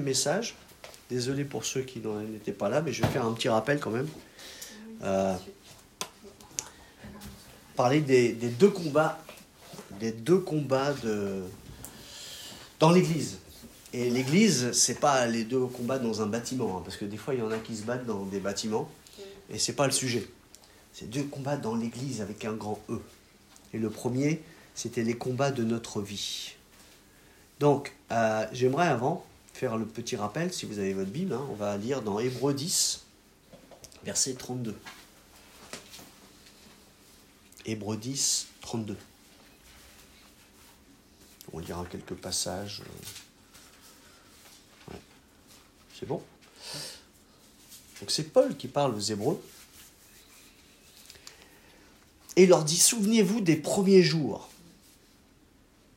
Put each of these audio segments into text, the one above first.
message. Désolé pour ceux qui n'étaient pas là, mais je vais faire un petit rappel quand même. Euh, parler des, deux combats, des deux combats de, dans l'Église. Et l'Église, c'est pas les deux combats dans un bâtiment, hein, parce que des fois il y en a qui se battent dans des bâtiments, et c'est pas le sujet. C'est deux combats dans l'Église avec un grand E. Et le premier, c'était les combats de notre vie. Donc, euh, j'aimerais avant faire le petit rappel, si vous avez votre Bible, hein, on va lire dans Hébreu 10, verset 32. Hébreu 10, 32. On lira quelques passages. Euh, C'est bon? Donc c'est Paul qui parle aux Hébreux. Et leur dit, souvenez-vous des premiers jours,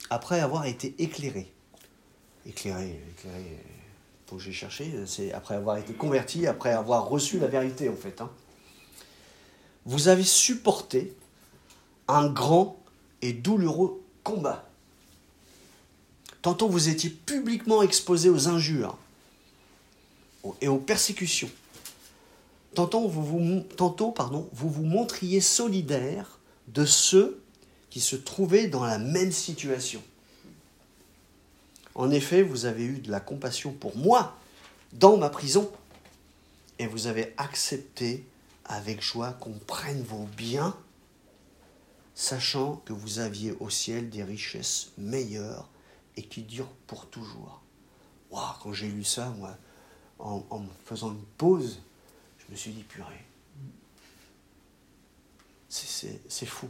après avoir été éclairés éclairé, éclairé, faut que j'ai cherché, c'est après avoir été converti, après avoir reçu la vérité en fait. Hein. Vous avez supporté un grand et douloureux combat. Tantôt vous étiez publiquement exposé aux injures et aux persécutions. Tantôt vous vous, vous vous montriez solidaire de ceux qui se trouvaient dans la même situation. En effet, vous avez eu de la compassion pour moi dans ma prison, et vous avez accepté avec joie qu'on prenne vos biens, sachant que vous aviez au ciel des richesses meilleures et qui durent pour toujours. Waouh, quand j'ai lu ça, moi, en, en faisant une pause, je me suis dit, purée, c'est fou.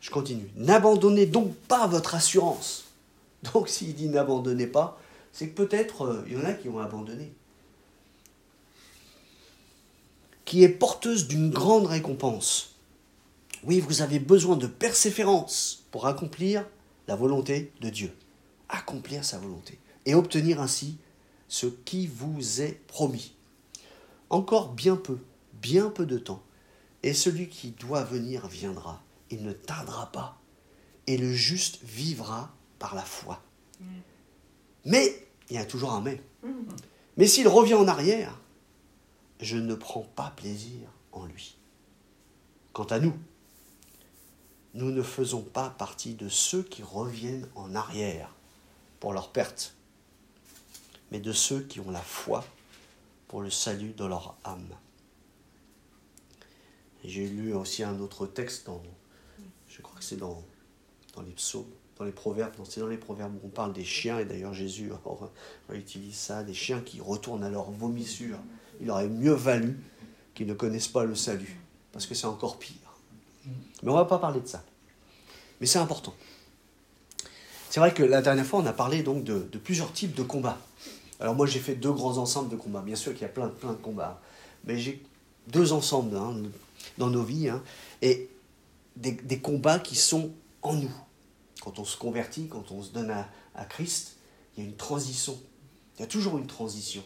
Je continue. N'abandonnez donc pas votre assurance donc s'il dit n'abandonnez pas, c'est que peut-être euh, il y en a qui ont abandonné. Qui est porteuse d'une grande récompense. Oui, vous avez besoin de persévérance pour accomplir la volonté de Dieu. Accomplir sa volonté. Et obtenir ainsi ce qui vous est promis. Encore bien peu, bien peu de temps. Et celui qui doit venir viendra. Il ne tardera pas. Et le juste vivra par la foi. Mais, il y a toujours un mais. Mais s'il revient en arrière, je ne prends pas plaisir en lui. Quant à nous, nous ne faisons pas partie de ceux qui reviennent en arrière pour leur perte, mais de ceux qui ont la foi pour le salut de leur âme. J'ai lu aussi un autre texte dans, je crois que c'est dans, dans les psaumes, dans les proverbes, c'est dans les proverbes où on parle des chiens, et d'ailleurs Jésus utilise ça, des chiens qui retournent à leur vomissure. Il aurait mieux valu qu'ils ne connaissent pas le salut, parce que c'est encore pire. Mais on ne va pas parler de ça. Mais c'est important. C'est vrai que la dernière fois, on a parlé donc de, plusieurs types de combats. Alors moi, j'ai fait deux grands ensembles de combats. Bien sûr qu'il y a plein, plein de combats. Mais j'ai deux ensembles hein, dans nos vies. Hein, et des combats qui sont en nous quand on se convertit, quand on se donne à, Christ, il y a une transition. Il y a toujours une transition.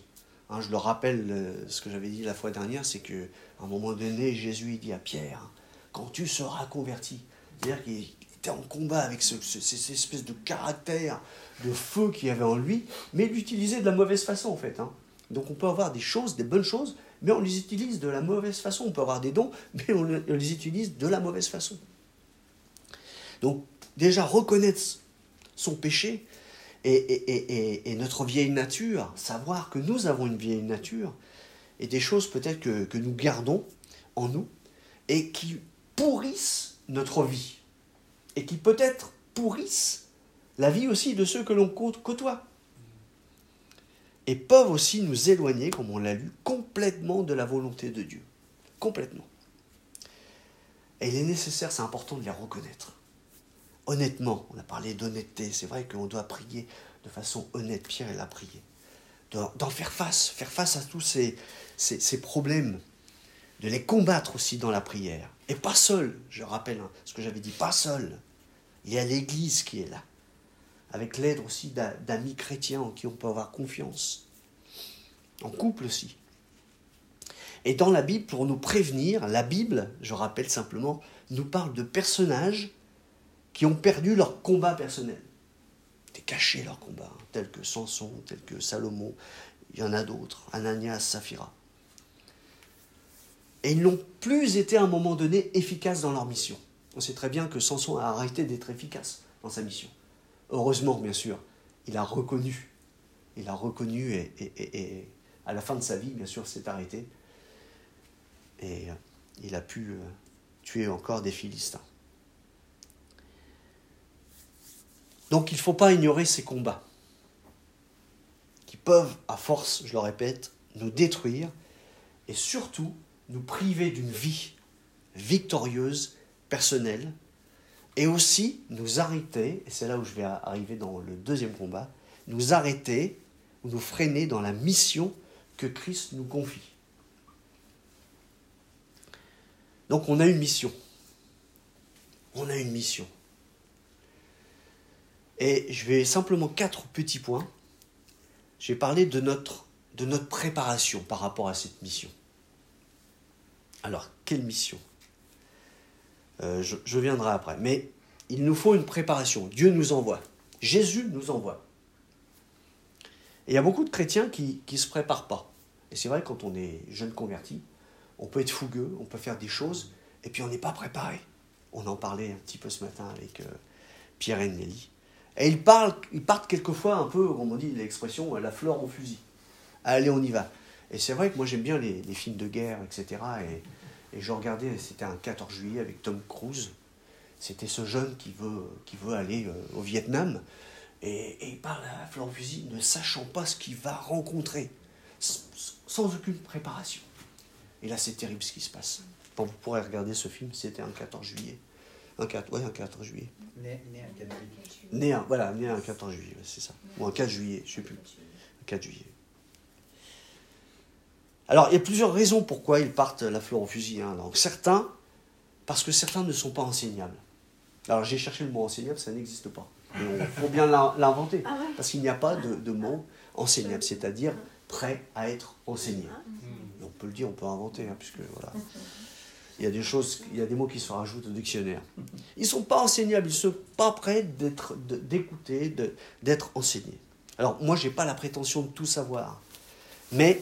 Hein, je le rappelle, euh, ce que j'avais dit la fois dernière, c'est qu'à un moment donné, Jésus dit à Pierre, quand tu seras converti, c'est-à-dire qu'il était en combat avec ce, cette espèce de caractère, de feu qu'il y avait en lui, mais il l'utilisait de la mauvaise façon en fait. Hein. Donc on peut avoir des choses, des bonnes choses, mais on les utilise de la mauvaise façon. On peut avoir des dons, mais on les utilise de la mauvaise façon. Donc déjà reconnaître son péché et, notre vieille nature, savoir que nous avons une vieille nature et des choses peut-être que, nous gardons en nous et qui pourrissent notre vie et qui peut-être pourrissent la vie aussi de ceux que l'on côtoie et peuvent aussi nous éloigner, comme on l'a lu, complètement de la volonté de Dieu. Complètement. Et il est nécessaire, c'est important de les reconnaître honnêtement. On a parlé d'honnêteté. C'est vrai qu'on doit prier de façon honnête. Pierre, il a prié. D'en faire face, faire face à tous ces, ces, problèmes, de les combattre aussi dans la prière. Et pas seul, je rappelle hein, ce que j'avais dit, pas seul. Il y a l'Église qui est là, avec l'aide aussi d'amis chrétiens en qui on peut avoir confiance. En couple aussi. Et dans la Bible, pour nous prévenir, la Bible, je rappelle simplement, nous parle de personnages qui ont perdu leur combat personnel. C'était caché leur combat, hein, tels que Samson, tels que Salomon, il y en a d'autres, Ananias, Saphira. Et ils n'ont plus été à un moment donné efficaces dans leur mission. On sait très bien que Samson a arrêté d'être efficace dans sa mission. Heureusement, bien sûr, il a reconnu. Il a reconnu et, à la fin de sa vie, bien sûr, s'est arrêté. Et euh, il a pu euh, tuer encore des Philistins. Donc il ne faut pas ignorer ces combats qui peuvent, à force, je le répète, nous détruire et surtout nous priver d'une vie victorieuse, personnelle, et aussi nous arrêter, et c'est là où je vais arriver dans le deuxième combat, nous arrêter ou nous freiner dans la mission que Christ nous confie. Donc on a une mission. On a une mission. Et je vais simplement quatre petits points. Je vais parler de notre, de notre préparation par rapport à cette mission. Alors, quelle mission? Euh, je, viendrai après. Mais il nous faut une préparation. Dieu nous envoie. Jésus nous envoie. Et il y a beaucoup de chrétiens qui ne se préparent pas. Et c'est vrai, quand on est jeune converti, on peut être fougueux, on peut faire des choses, et puis on n'est pas préparé. On en parlait un petit peu ce matin avec euh, Pierre et Nelly. Et ils, parlent, ils partent quelquefois un peu, comme on dit l'expression, la fleur au fusil. Allez, on y va. Et c'est vrai que moi j'aime bien les, films de guerre, etc. Et, je regardais, c'était un 14 juillet avec Tom Cruise. C'était ce jeune qui veut, qui veut aller euh, au Vietnam. Et, et, il parle à fleur au fusil, ne sachant pas ce qu'il va rencontrer, sans aucune préparation. Et là, c'est terrible ce qui se passe. vous pourrez regarder ce film, c'était un 14 juillet. Un 4, ouais, un 14 juillet. Né, un 4 juillet. Né un, voilà, né un 14 juillet, c'est ça. Ou un 4 juillet, je ne sais plus. Un 4 juillet. Alors, il y a plusieurs raisons pourquoi ils partent la fleur au fusil. Hein. Donc, certains, parce que certains ne sont pas enseignables. Alors, j'ai cherché le mot enseignable, ça n'existe pas. Il faut bien l'inventer. Ah parce qu'il n'y a pas de, de mot enseignable, c'est-à-dire prêt à être enseigné. Ah. On peut le dire, on peut inventer, hein, puisque voilà il y a des choses, il y a des mots qui se rajoutent au dictionnaire. Ils ne sont pas enseignables, ils ne sont pas prêts d'être, d'écouter, d'être enseignés. Alors moi, je n'ai pas la prétention de tout savoir, mais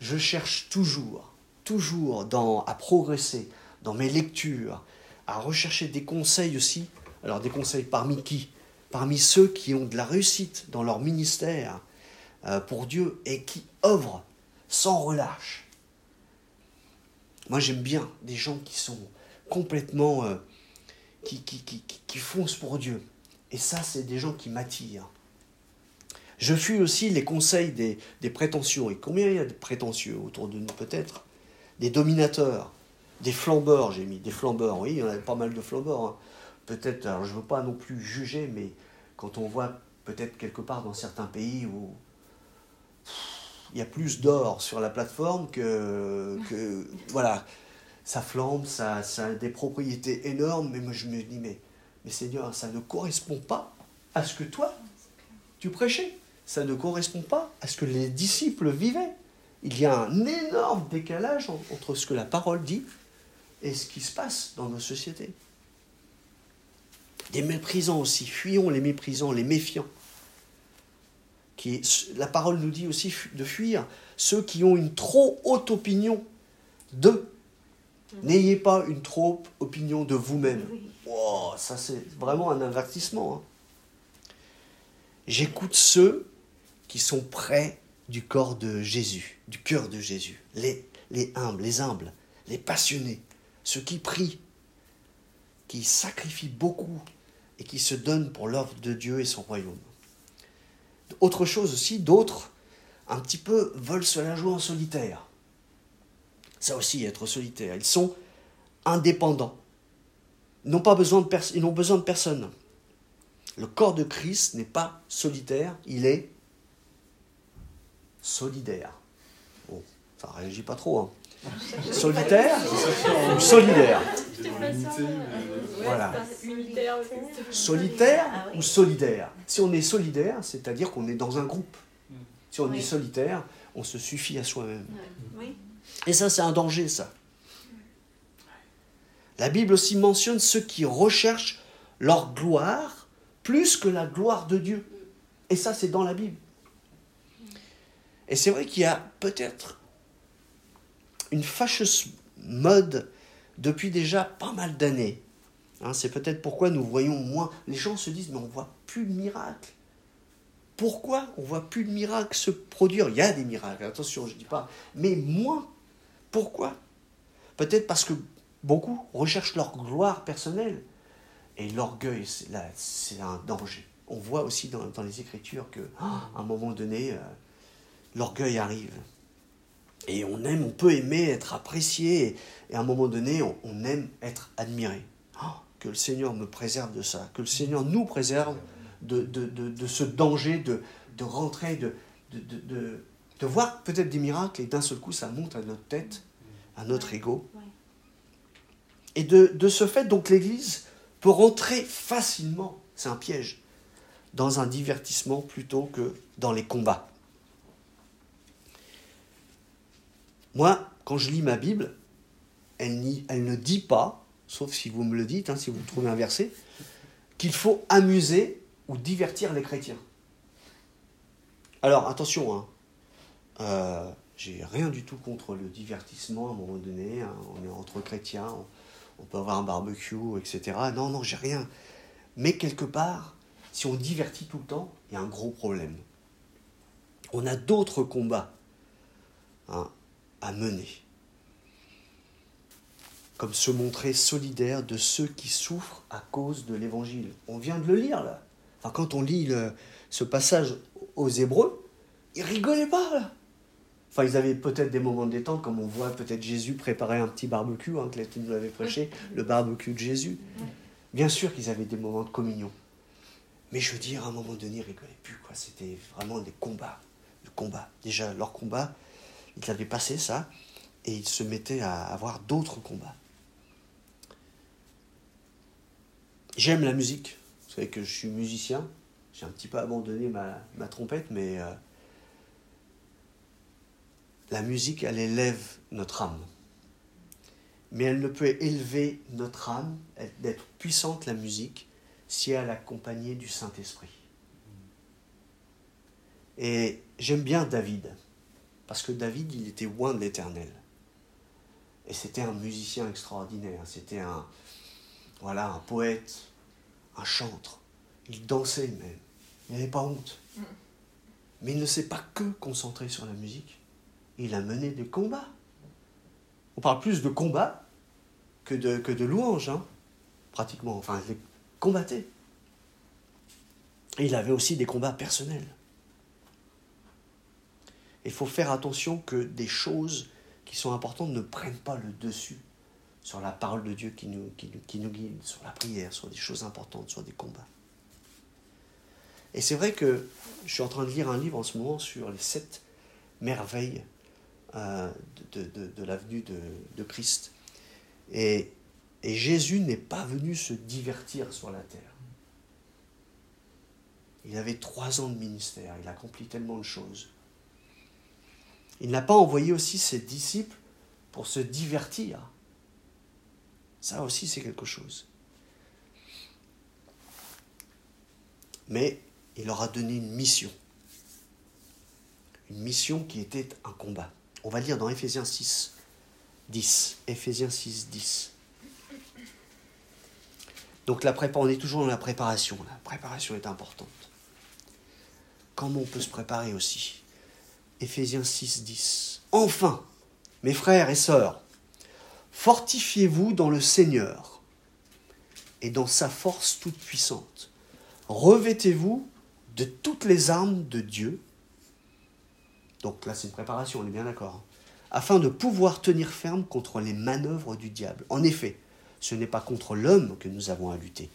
je cherche toujours, toujours dans, à progresser dans mes lectures, à rechercher des conseils aussi. Alors des conseils parmi qui? Parmi ceux qui ont de la réussite dans leur ministère euh, pour Dieu et qui œuvrent sans relâche moi, j'aime bien des gens qui sont complètement. Euh, qui, qui, qui, qui, foncent pour Dieu. Et ça, c'est des gens qui m'attirent. Je fuis aussi les conseils des, des prétentieux. Et combien il y a de prétentieux autour de nous, peut-être? Des dominateurs, des flambeurs, j'ai mis, des flambeurs. Oui, il y en a pas mal de flambeurs. Hein. Peut-être, alors je ne veux pas non plus juger, mais quand on voit peut-être quelque part dans certains pays où il y a plus d'or sur la plateforme que, que voilà, ça flambe, ça, ça, a des propriétés énormes, mais moi je me dis, mais, mais Seigneur, ça ne correspond pas à ce que toi, tu prêchais. Ça ne correspond pas à ce que les disciples vivaient. Il y a un énorme décalage entre ce que la parole dit et ce qui se passe dans nos sociétés. Des méprisants aussi, fuyons les méprisants, les méfiants la parole nous dit aussi de fuir ceux qui ont une trop haute opinion d'eux. N'ayez pas une trop haute opinion de vous-même. ça c'est vraiment un avertissement. Hein. J'écoute ceux qui sont près du corps de Jésus, du cœur de Jésus, les, les humbles, les humbles, les passionnés, ceux qui prient, qui sacrifient beaucoup et qui se donnent pour l'œuvre de Dieu et son royaume. Autre chose aussi, d'autres, un petit peu, veulent se la jouer en solitaire. Ça aussi, être solitaire. Ils sont indépendants. Ils n'ont pas besoin de, ils n'ont besoin de personne. Le corps de Christ n'est pas solitaire, il est solidaire. Bon, ça réagit pas trop. Hein. Solitaire ou solidaire? Voilà. Solitaire ou solidaire? Si on est solidaire, c'est-à-dire qu'on est dans un groupe. Si on est solitaire, on se suffit à soi-même. Et ça, c'est un danger, ça. La Bible aussi mentionne ceux qui recherchent leur gloire plus que la gloire de Dieu. Et ça, c'est dans la Bible. Et c'est vrai qu'il y a peut-être une fâcheuse mode depuis déjà pas mal d'années. Hein, c'est peut-être pourquoi nous voyons moins. Les gens se disent, mais on voit plus de miracles. Pourquoi on voit plus de miracles se produire? Il y a des miracles, attention, je ne dis pas, mais moins. Pourquoi? Peut-être parce que beaucoup recherchent leur gloire personnelle. Et l'orgueil, c'est un danger. On voit aussi dans, les Écritures que, à un moment donné, euh, l'orgueil arrive. Et on aime, on peut aimer être apprécié, et à un moment donné, on, aime être admiré. Que le Seigneur me préserve de ça, que le Seigneur nous préserve de, de, de, ce danger de, de rentrer, de, de, voir peut-être des miracles, et d'un seul coup, ça monte à notre tête, à notre ego. Et de, ce fait, donc, l'Église peut rentrer facilement, c'est un piège, dans un divertissement plutôt que dans les combats. Moi, quand je lis ma Bible, elle, elle ne dit pas, sauf si vous me le dites, hein, si vous trouvez un verset, qu'il faut amuser ou divertir les chrétiens. Alors attention, hein, euh, j'ai rien du tout contre le divertissement à un moment donné. Hein, on est entre chrétiens, on, on, peut avoir un barbecue, etc. Non, non, j'ai rien. Mais quelque part, si on divertit tout le temps, il y a un gros problème. On a d'autres combats. À mener. Comme se montrer solidaire de ceux qui souffrent à cause de l'évangile. On vient de le lire là. Enfin, quand on lit ce passage aux Hébreux, ils rigolaient pas là. Enfin, ils avaient peut-être des moments de détente, comme on voit peut-être Jésus préparer un petit barbecue, hein, que nous avait prêché, le barbecue de Jésus. Bien sûr qu'ils avaient des moments de communion. Mais je veux dire, à un moment donné, ils rigolaient plus. Quoi. C'était vraiment des combats. De combats. Déjà, leur combat, il avait passé ça et il se mettait à avoir d'autres combats. J'aime la musique. Vous savez que je suis musicien. J'ai un petit peu abandonné ma, trompette, mais euh, la musique, elle élève notre âme. Mais elle ne peut élever notre âme, d'être puissante la musique, si elle est accompagnée du Saint-Esprit. Et j'aime bien David. Parce que David, il était loin de l'éternel. Et c'était un musicien extraordinaire. C'était un, voilà, un poète, un chantre. Il dansait même. Il n'avait pas honte. Mais il ne s'est pas que concentré sur la musique. Il a mené des combats. On parle plus de combats que de, que de louanges, hein, pratiquement. Enfin, il combattait. Et il avait aussi des combats personnels. Il faut faire attention que des choses qui sont importantes ne prennent pas le dessus sur la parole de Dieu qui nous, guide, sur la prière, sur des choses importantes, sur des combats. Et c'est vrai que je suis en train de lire un livre en ce moment sur les sept merveilles euh, de, de, de l'avenue de, Christ. Et, et Jésus n'est pas venu se divertir sur la terre. Il avait trois ans de ministère, il a accompli tellement de choses. Il n'a pas envoyé aussi ses disciples pour se divertir. Ça aussi, c'est quelque chose. Mais il leur a donné une mission. Une mission qui était un combat. On va lire dans Éphésiens 6, 10. Éphésiens 6, 10. Donc la prépa, on est toujours dans la préparation. La préparation est importante. Comment on peut se préparer aussi? Éphésiens 6, 10. Enfin, mes frères et sœurs, fortifiez-vous dans le Seigneur et dans sa force toute puissante. Revêtez-vous de toutes les armes de Dieu. Donc là, c'est une préparation, on est bien d'accord. Hein. afin de pouvoir tenir ferme contre les manœuvres du diable. En effet, ce n'est pas contre l'homme que nous avons à lutter,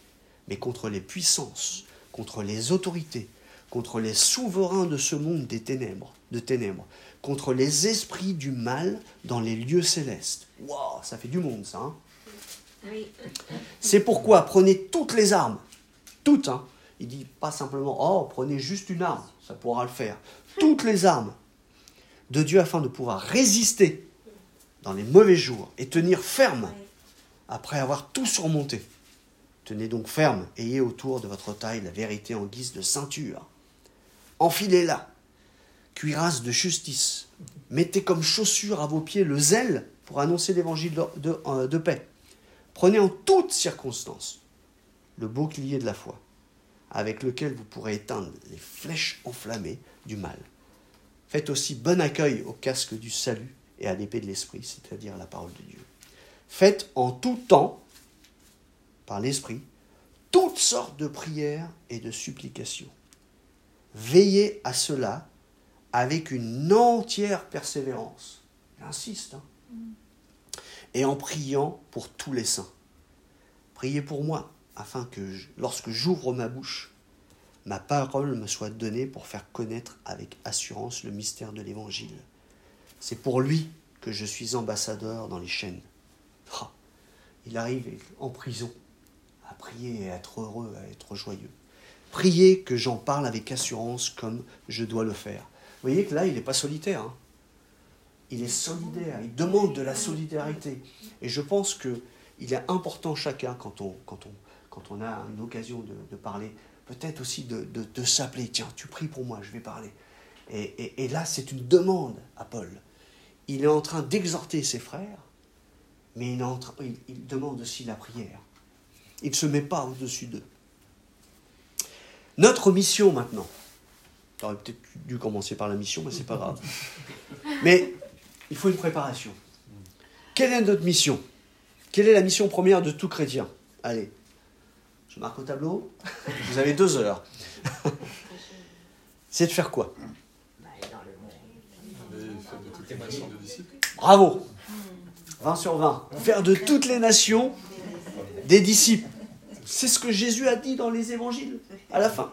mais contre les puissances, contre les autorités, contre les souverains de ce monde des ténèbres, de ténèbres, contre les esprits du mal dans les lieux célestes. Waouh, ça fait du monde ça. Hein C'est pourquoi prenez toutes les armes, toutes. Hein. Il dit pas simplement oh prenez juste une arme, ça pourra le faire. Toutes les armes de Dieu afin de pouvoir résister dans les mauvais jours et tenir ferme après avoir tout surmonté. Tenez donc ferme, ayez autour de votre taille la vérité en guise de ceinture enfilez-la. Cuirasse de justice, mettez comme chaussure à vos pieds le zèle pour annoncer l'évangile de, de, de paix. Prenez en toutes circonstances le bouclier de la foi, avec lequel vous pourrez éteindre les flèches enflammées du mal. Faites aussi bon accueil au casque du salut et à l'épée de l'esprit, c'est-à-dire la parole de Dieu. Faites en tout temps, par l'esprit, toutes sortes de prières et de supplications. Veillez à cela avec une entière persévérance. Il insiste. Hein. Et en priant pour tous les saints. Priez pour moi, afin que lorsque j'ouvre ma bouche, ma parole me soit donnée pour faire connaître avec assurance le mystère de l'Évangile. C'est pour lui que je suis ambassadeur dans les chaînes. Oh, il arrive en prison à prier et à être heureux, à être joyeux. Priez que j'en parle avec assurance comme je dois le faire. Vous voyez que là, il n'est pas solitaire. Hein. il est solidaire. Il demande de la solidarité. Et je pense qu'il est important chacun, quand on, quand on, quand on a une occasion de, parler, peut-être aussi de, de, s'appeler. Tiens, tu pries pour moi, je vais parler. Et, et, là, c'est une demande à Paul. Il est en train d'exhorter ses frères, mais il, il, il demande aussi la prière. Il ne se met pas au-dessus d'eux. Notre mission maintenant. J'aurais peut-être dû commencer par la mission, mais c'est pas grave. Mais il faut une préparation. Quelle est notre mission? Quelle est la mission première de tout chrétien? Allez, je marque au tableau. Vous avez deux heures. c'est de faire quoi? Bravo 20 sur 20. Faire de toutes les nations des disciples. C'est ce que Jésus a dit dans les évangiles, à la fin.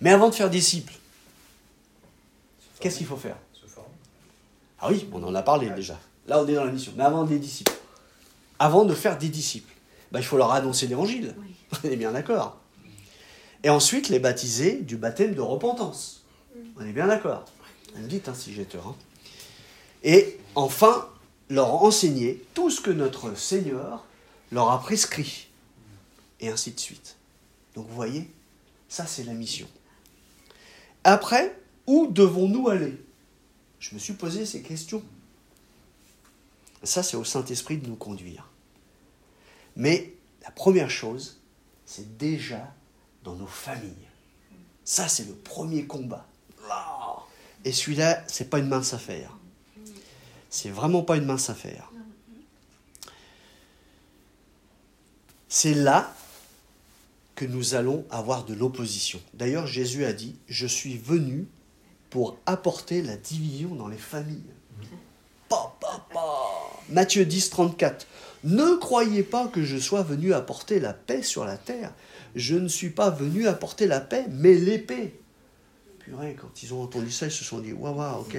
Mais avant de faire disciples, qu'est-ce qu'il faut faire? Ah oui, on en a parlé déjà. Là, on est dans la mission. Mais avant des disciples, avant de faire des disciples, bah, il faut leur annoncer l'évangile. On est bien d'accord. Et ensuite, les baptiser du baptême de repentance. On est bien d'accord. Vous me dites hein, si j'ai tort. Hein. Et enfin, leur enseigner tout ce que notre Seigneur leur a prescrit. Et ainsi de suite. Donc vous voyez, ça c'est la mission. Après, où devons-nous aller? Je me suis posé ces questions. Ça c'est au Saint-Esprit de nous conduire. Mais la première chose, c'est déjà dans nos familles. Ça, c'est le premier combat. Et celui-là, c'est pas une mince affaire. C'est vraiment pas une mince affaire. C'est là nous allons avoir de l'opposition. D'ailleurs, Jésus a dit, je suis venu pour apporter la division dans les familles. Matthieu 10, 34. Ne croyez pas que je sois venu apporter la paix sur la terre. Je ne suis pas venu apporter la paix, mais l'épée. Purée, quand ils ont entendu ça, ils se sont dit Waouh, waouh, ok.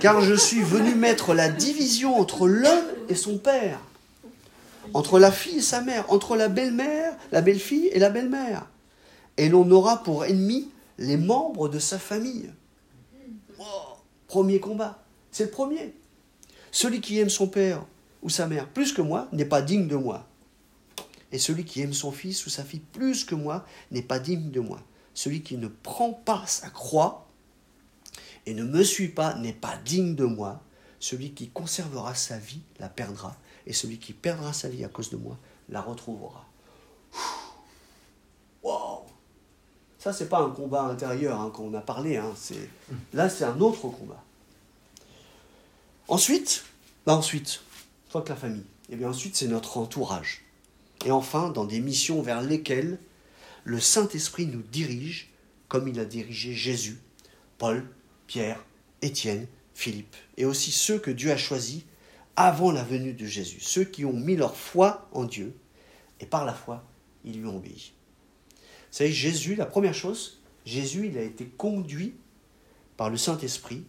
Car je suis venu mettre la division entre l'homme et son père, entre la fille et sa mère, entre la belle-mère, la belle-fille et la belle-mère. Et l'on aura pour ennemi les membres de sa famille. Premier combat. C'est le premier. Celui qui aime son père ou sa mère plus que moi n'est pas digne de moi. Et celui qui aime son fils ou sa fille plus que moi n'est pas digne de moi. Celui qui ne prend pas sa croix et ne me suit pas n'est pas digne de moi. Celui qui conservera sa vie la perdra. Et celui qui perdra sa vie à cause de moi la retrouvera. Wow Ça, c'est pas un combat intérieur hein, qu'on a parlé. Hein, là, c'est un autre combat. Ensuite, bah ensuite, que la famille. Et bien ensuite, c'est notre entourage. Et enfin, dans des missions vers lesquelles le Saint-Esprit nous dirige, comme il a dirigé Jésus, Paul, Pierre, Étienne, Philippe, et aussi ceux que Dieu a choisis avant la venue de Jésus, ceux qui ont mis leur foi en Dieu, et par la foi, ils lui ont obéi. Vous savez, Jésus, la première chose, Jésus, il a été conduit par le Saint-Esprit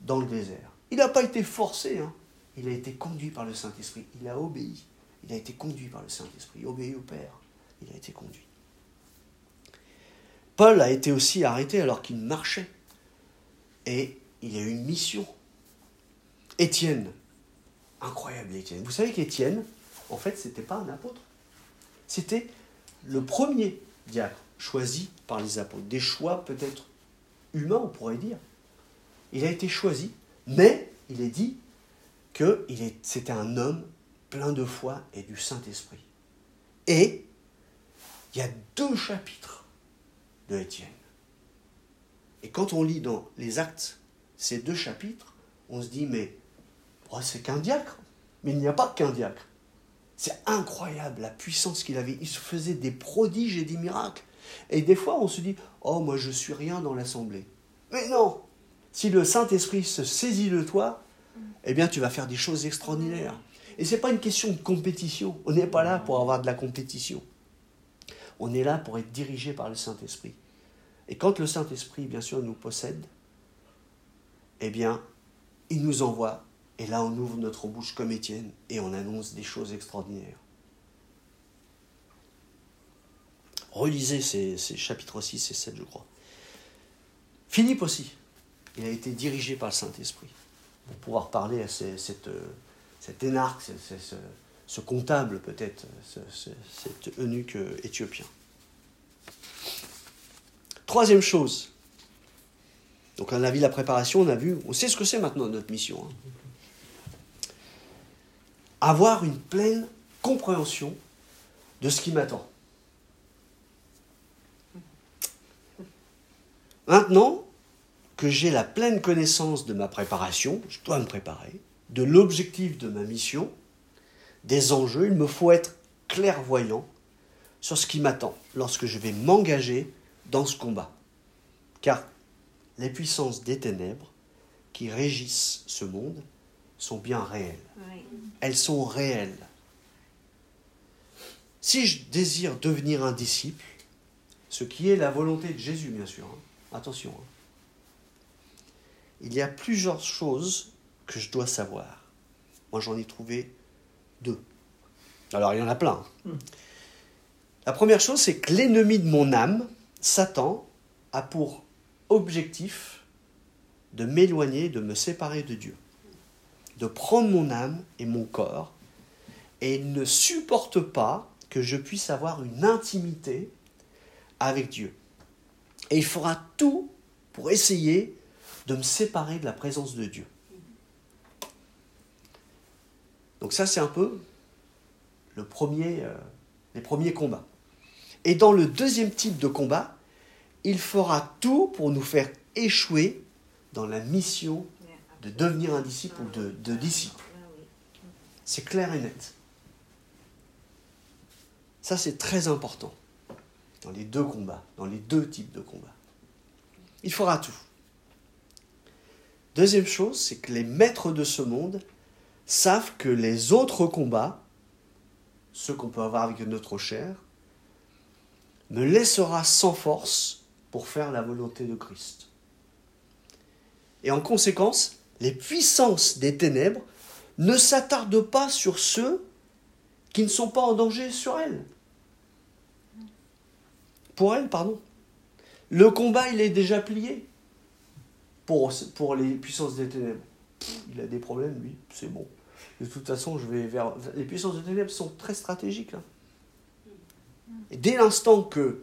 dans le désert. Il n'a pas été forcé, hein. Il a été conduit par le Saint-Esprit. Il a obéi. Il a été conduit par le Saint-Esprit. Obéi au Père. Il a été conduit. Paul a été aussi arrêté alors qu'il marchait. Et il a eu une mission. Étienne. Incroyable Étienne. Vous savez qu'Étienne, en fait, ce n'était pas un apôtre. C'était le premier diacre. choisi par les apôtres. Des choix peut-être humains, on pourrait dire. Il a été choisi, mais il est dit que c'était un homme plein de foi et du Saint-Esprit. Et il y a deux chapitres de Étienne. Et quand on lit dans les actes ces deux chapitres, on se dit, mais oh, c'est qu'un diacre. Mais il n'y a pas qu'un diacre. C'est incroyable la puissance qu'il avait. Il se faisait des prodiges et des miracles. Et des fois, on se dit, oh, moi, je suis rien dans l'assemblée. Mais non Si le Saint-Esprit se saisit de toi, eh bien, tu vas faire des choses extraordinaires. Et ce n'est pas une question de compétition. On n'est pas là pour avoir de la compétition. On est là pour être dirigé par le Saint-Esprit. Et quand le Saint-Esprit, bien sûr, nous possède, eh bien, il nous envoie. Et là, on ouvre notre bouche comme Étienne et on annonce des choses extraordinaires. Relisez ces, chapitres 6 et 7, je crois. Philippe aussi, il a été dirigé par le Saint-Esprit pour pouvoir parler à cet énarque, ce, comptable peut-être, cet eunuque éthiopien. Troisième chose, donc on a vu la préparation, on a vu, on sait ce que c'est maintenant notre mission. Hein. Avoir une pleine compréhension de ce qui m'attend. Maintenant que j'ai la pleine connaissance de ma préparation, je dois me préparer, de l'objectif de ma mission, des enjeux, il me faut être clairvoyant sur ce qui m'attend lorsque je vais m'engager dans ce combat. Car les puissances des ténèbres qui régissent ce monde sont bien réelles. Elles sont réelles. Si je désire devenir un disciple, ce qui est la volonté de Jésus, bien sûr, hein, Attention. Hein. Il y a plusieurs choses que je dois savoir. Moi, j'en ai trouvé deux. Alors, il y en a plein. Hmm. La première chose, c'est que l'ennemi de mon âme, Satan, a pour objectif de m'éloigner, de me séparer de Dieu, de prendre mon âme et mon corps, et il ne supporte pas que je puisse avoir une intimité avec Dieu. Et il fera tout pour essayer de me séparer de la présence de Dieu. Donc ça, c'est un peu le premier, euh, les premiers combats. Et dans le deuxième type de combat, il fera tout pour nous faire échouer dans la mission de devenir un disciple ou de, de disciple. C'est clair et net. Ça, c'est très important dans les deux combats, dans les deux types de combats. Il fera tout. Deuxième chose, c'est que les maîtres de ce monde savent que les autres combats, ceux qu'on peut avoir avec notre chair, me laissera sans force pour faire la volonté de Christ. Et en conséquence, les puissances des ténèbres ne s'attardent pas sur ceux qui ne sont pas en danger sur elles pour elle, pardon. Le combat, il est déjà plié pour, les puissances des ténèbres. Il a des problèmes, lui, c'est bon. De toute façon, je vais vers. Les puissances des ténèbres sont très stratégiques. Hein. Dès l'instant que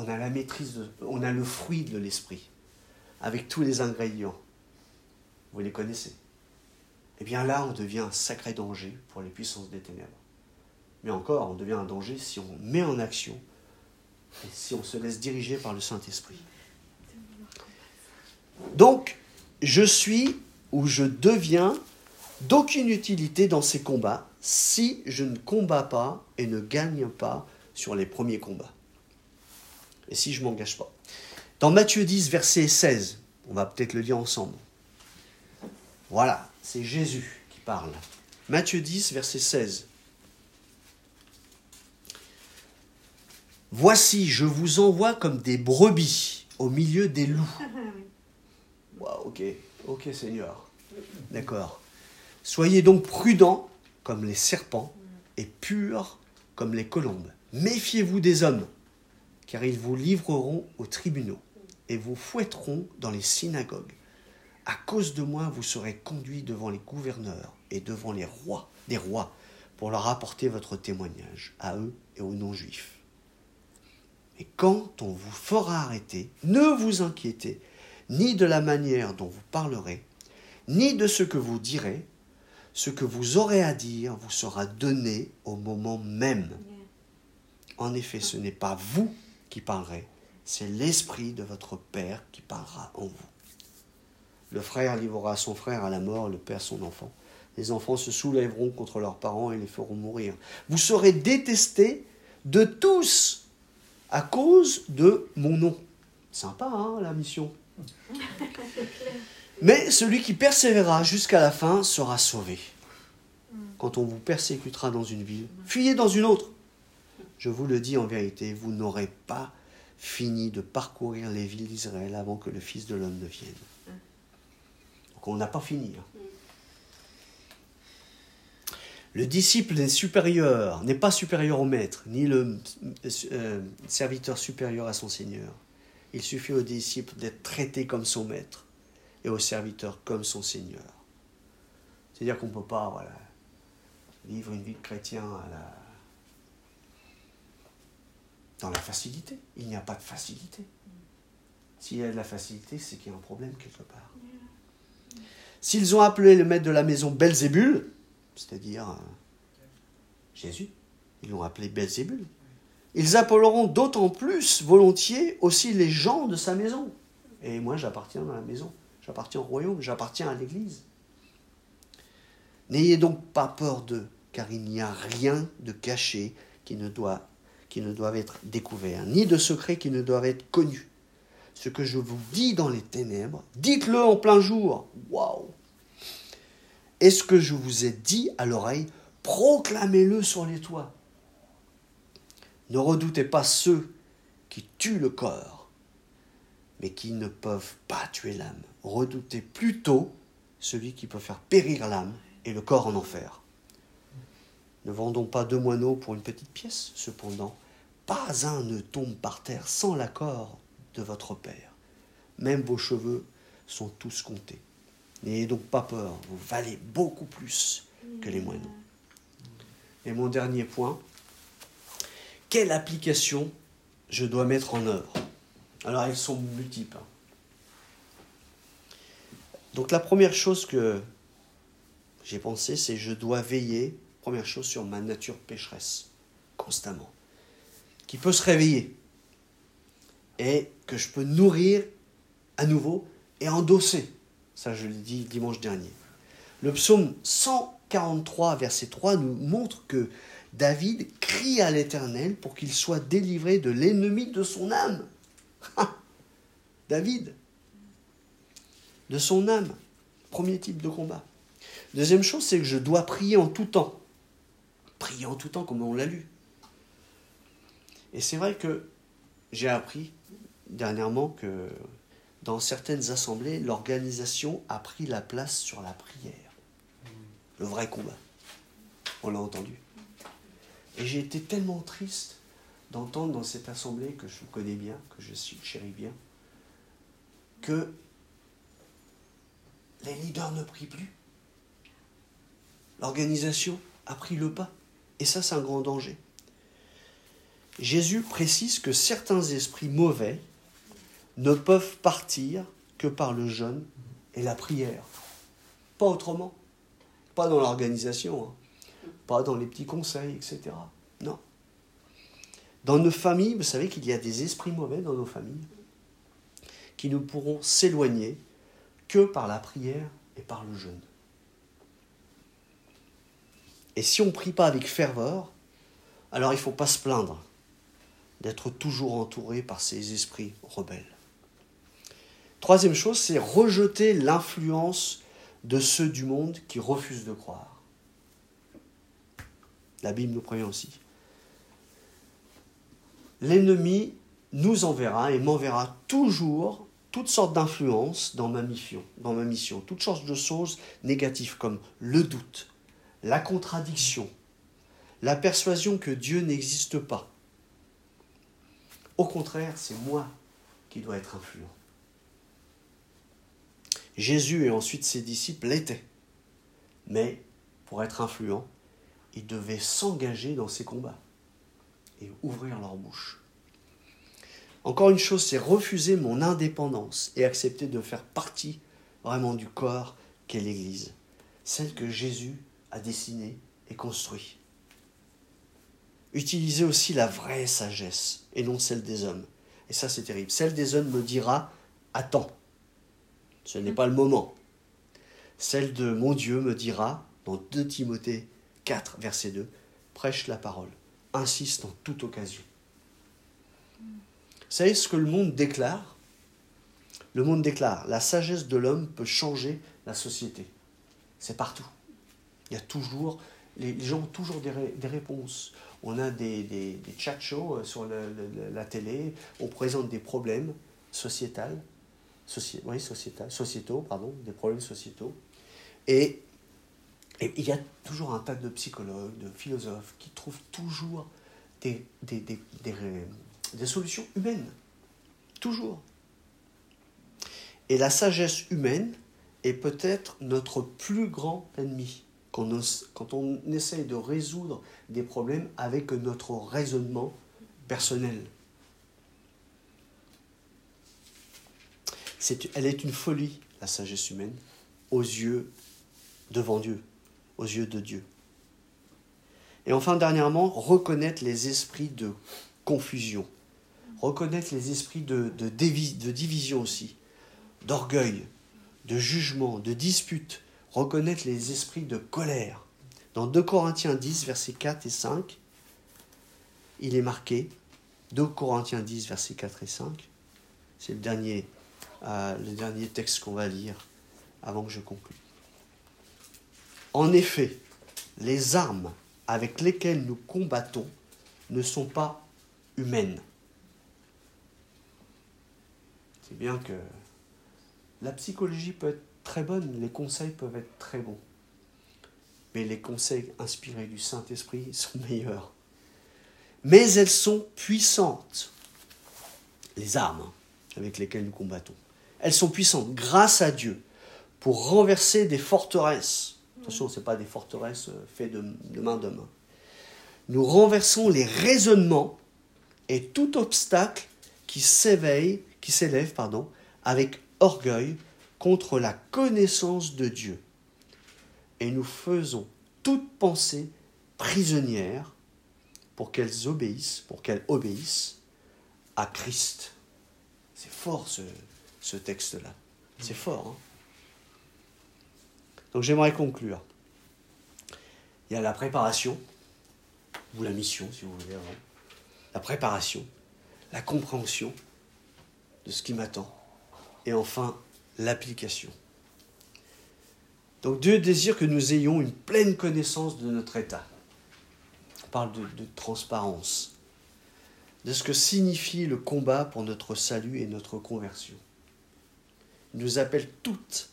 on a la maîtrise, on a le fruit de l'esprit, avec tous les ingrédients, vous les connaissez, eh bien là, on devient un sacré danger pour les puissances des ténèbres. Mais encore, on devient un danger si on met en action et si on se laisse diriger par le Saint-Esprit. Donc, je suis ou je deviens d'aucune utilité dans ces combats si je ne combats pas et ne gagne pas sur les premiers combats. Et si je ne m'engage pas. Dans Matthieu 10, verset 16, on va peut-être le lire ensemble. Voilà, c'est Jésus qui parle. Matthieu 10, verset 16. Voici, je vous envoie comme des brebis au milieu des loups. Wow, ok, ok Seigneur. D'accord. Soyez donc prudents comme les serpents et purs comme les colombes. Méfiez-vous des hommes, car ils vous livreront aux tribunaux et vous fouetteront dans les synagogues. À cause de moi, vous serez conduits devant les gouverneurs et devant les rois, des rois, pour leur apporter votre témoignage, à eux et aux non-juifs. Et quand on vous fera arrêter, ne vous inquiétez ni de la manière dont vous parlerez, ni de ce que vous direz. Ce que vous aurez à dire vous sera donné au moment même. En effet, ce n'est pas vous qui parlerez, c'est l'Esprit de votre Père qui parlera en vous. Le frère livrera son frère à la mort, le père son enfant. Les enfants se soulèveront contre leurs parents et les feront mourir. Vous serez détestés de tous à cause de mon nom. Sympa, hein, la mission. Mais celui qui persévérera jusqu'à la fin sera sauvé. Quand on vous persécutera dans une ville, fuyez dans une autre. Je vous le dis en vérité, vous n'aurez pas fini de parcourir les villes d'Israël avant que le Fils de l'homme ne vienne. Donc on n'a pas fini. Hein. Le disciple n'est supérieur, n'est pas supérieur au maître, ni le euh, serviteur supérieur à son Seigneur. Il suffit au disciple d'être traité comme son maître et au serviteur comme son Seigneur. C'est-à-dire qu'on ne peut pas voilà, vivre une vie de chrétien à la... dans la facilité. Il n'y a pas de facilité. S'il y a de la facilité, c'est qu'il y a un problème quelque part. S'ils ont appelé le maître de la maison Belzébul, c'est-à-dire euh, Jésus, ils l'ont appelé Belzébul, ils appelleront d'autant plus volontiers aussi les gens de sa maison. Et moi, j'appartiens à la maison, j'appartiens au royaume, j'appartiens à l'Église. N'ayez donc pas peur d'eux, car il n'y a rien de caché qui ne, doit, qui ne doive être découvert, ni de secret qui ne doivent être connu. Ce que je vous dis dans les ténèbres, dites-le en plein jour. Waouh Et ce que je vous ai dit à l'oreille, proclamez-le sur les toits. Ne redoutez pas ceux qui tuent le corps, mais qui ne peuvent pas tuer l'âme. Redoutez plutôt celui qui peut faire périr l'âme et le corps en enfer. Ne vendons pas deux moineaux pour une petite pièce, cependant. Pas un ne tombe par terre sans l'accord de votre Père. Même vos cheveux sont tous comptés. N'ayez donc pas peur, vous valez beaucoup plus que les moineaux. Et mon dernier point, quelle application je dois mettre en œuvre? Alors elles sont multiples. Donc la première chose que j'ai pensé, c'est je dois veiller, première chose, sur ma nature pécheresse, constamment, qui peut se réveiller et que je peux nourrir à nouveau et endosser. Ça, je l'ai dit dimanche dernier. Le psaume 143, verset 3, nous montre que David crie à l'Éternel pour qu'il soit délivré de l'ennemi de son âme. David, de son âme. Premier type de combat. Deuxième chose, c'est que je dois prier en tout temps. Prier en tout temps, comme on l'a lu. Et c'est vrai que j'ai appris dernièrement que dans certaines assemblées, l'organisation a pris la place sur la prière. Le vrai combat. On l'a entendu. Et j'ai été tellement triste d'entendre dans cette assemblée que je connais bien, que je chéris bien, que les leaders ne prient plus. L'organisation a pris le pas. Et ça, c'est un grand danger. Jésus précise que certains esprits mauvais ne peuvent partir que par le jeûne et la prière. Pas autrement. Pas dans l'organisation. Hein pas dans les petits conseils, etc. Non. Dans nos familles, vous savez qu'il y a des esprits mauvais dans nos familles qui ne pourront s'éloigner que par la prière et par le jeûne. Et si on ne prie pas avec ferveur, alors il ne faut pas se plaindre d'être toujours entouré par ces esprits rebelles. Troisième chose, c'est rejeter l'influence de ceux du monde qui refusent de croire. La Bible nous prévient aussi. L'ennemi nous enverra et m'enverra toujours toutes sortes d'influences dans ma mission, dans ma mission, toutes sortes de choses négatives comme le doute, la contradiction, la persuasion que Dieu n'existe pas. Au contraire, c'est moi qui dois être influent. Jésus et ensuite ses disciples l'étaient. Mais pour être influent, ils devaient s'engager dans ces combats et ouvrir leur bouche. Encore une chose, c'est refuser mon indépendance et accepter de faire partie vraiment du corps qu'est l'Église, celle que Jésus a dessinée et construite. Utilisez aussi la vraie sagesse et non celle des hommes. Et ça, c'est terrible. Celle des hommes me dira Attends, ce n'est pas le moment. Celle de mon Dieu me dira, dans 2 Timothée 4, verset 2, Prêche la parole, insiste en toute occasion. Vous savez ce que le monde déclare? Le monde déclare La sagesse de l'homme peut changer la société. C'est partout. Il y a toujours, les gens ont toujours des réponses on a des, des, chat shows euh, sur la télé, on présente des problèmes sociétals, oui, sociétaux, pardon, des problèmes sociétaux. Et, il y a toujours un tas de psychologues, de philosophes qui trouvent toujours des, des, des solutions humaines. Toujours. Et la sagesse humaine est peut-être notre plus grand ennemi quand on, essaye de résoudre des problèmes avec notre raisonnement personnel. elle est une folie, la sagesse humaine, aux yeux devant Dieu, aux yeux de Dieu. Et enfin, dernièrement, reconnaître les esprits de confusion, reconnaître les esprits de, de division aussi, d'orgueil, de jugement, de dispute, reconnaître les esprits de colère. Dans 2 Corinthiens 10, versets 4 et 5, il est marqué, 2 Corinthiens 10, versets 4 et 5, c'est le dernier, euh, le dernier texte qu'on va lire avant que je conclue. En effet, les armes avec lesquelles nous combattons ne sont pas humaines. C'est bien que la psychologie peut être très bonnes, les conseils peuvent être très bons. Mais les conseils inspirés du Saint-Esprit sont meilleurs. Mais elles sont puissantes, les armes avec lesquelles nous combattons. Elles sont puissantes grâce à Dieu pour renverser des forteresses. Attention, ce pas des forteresses euh, faites de, de main d'homme. Nous renversons les raisonnements et tout obstacle qui s'éveille, qui s'élève, pardon, avec orgueil contre la connaissance de Dieu. Et nous faisons toute pensée prisonnière pour qu'elles obéissent, pour qu'elles obéissent à Christ. C'est fort ce, texte-là. C'est fort. Hein. Donc j'aimerais conclure. Il y a la préparation, ou la mission si vous voulez, la préparation, la compréhension de ce qui m'attend, et enfin l'application. Donc Dieu désire que nous ayons une pleine connaissance de notre état. On parle de, de, transparence, de ce que signifie le combat pour notre salut et notre conversion. Il nous appelle toutes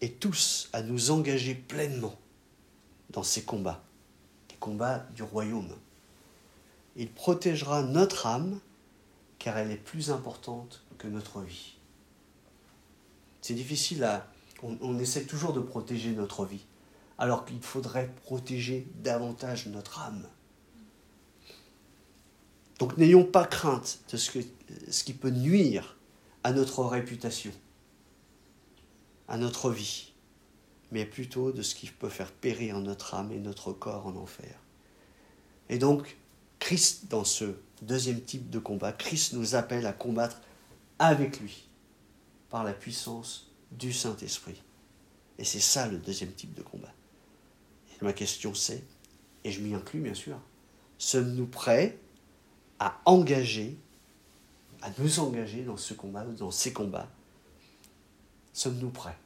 et tous à nous engager pleinement dans ces combats, les combats du royaume. Il protégera notre âme car elle est plus importante que notre vie. C'est difficile à... On, essaie toujours de protéger notre vie, alors qu'il faudrait protéger davantage notre âme. Donc n'ayons pas crainte de ce, ce qui peut nuire à notre réputation, à notre vie, mais plutôt de ce qui peut faire périr notre âme et notre corps en enfer. Et donc, Christ, dans ce deuxième type de combat, Christ nous appelle à combattre avec lui par la puissance du Saint-Esprit. Et c'est ça le deuxième type de combat. Ma question c'est, et je m'y inclus bien sûr, sommes-nous prêts à engager, à nous engager dans ce combat, dans ces combats? Sommes-nous prêts?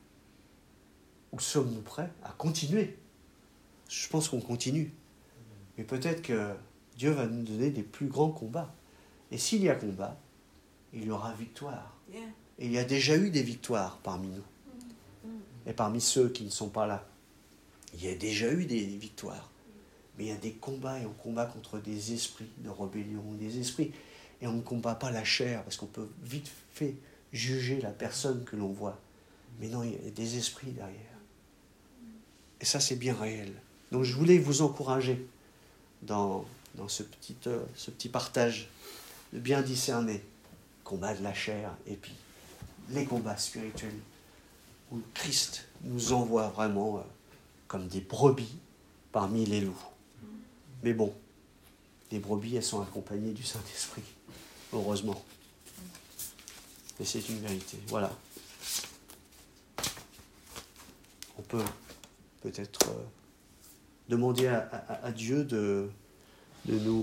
Ou sommes-nous prêts à continuer? Je pense qu'on continue. Mais peut-être que Dieu va nous donner des plus grands combats. Et s'il y a combat, il y aura victoire. Et il y a déjà eu des victoires parmi nous. Et parmi ceux qui ne sont pas là, il y a déjà eu des victoires. Mais il y a des combats et on combat contre des esprits de rébellion, des esprits. Et on ne combat pas la chair parce qu'on peut vite fait juger la personne que l'on voit. Mais non, il y a des esprits derrière. Et ça, c'est bien réel. Donc je voulais vous encourager dans, ce, petit, euh, ce petit partage de bien discerner combat de la chair et puis les combats spirituels où Christ nous envoie vraiment euh, comme des brebis parmi les loups. Mais bon, les brebis, elles sont accompagnées du Saint-Esprit, heureusement. Et c'est une vérité. Voilà. On peut peut-être euh, demander à, Dieu de, de nous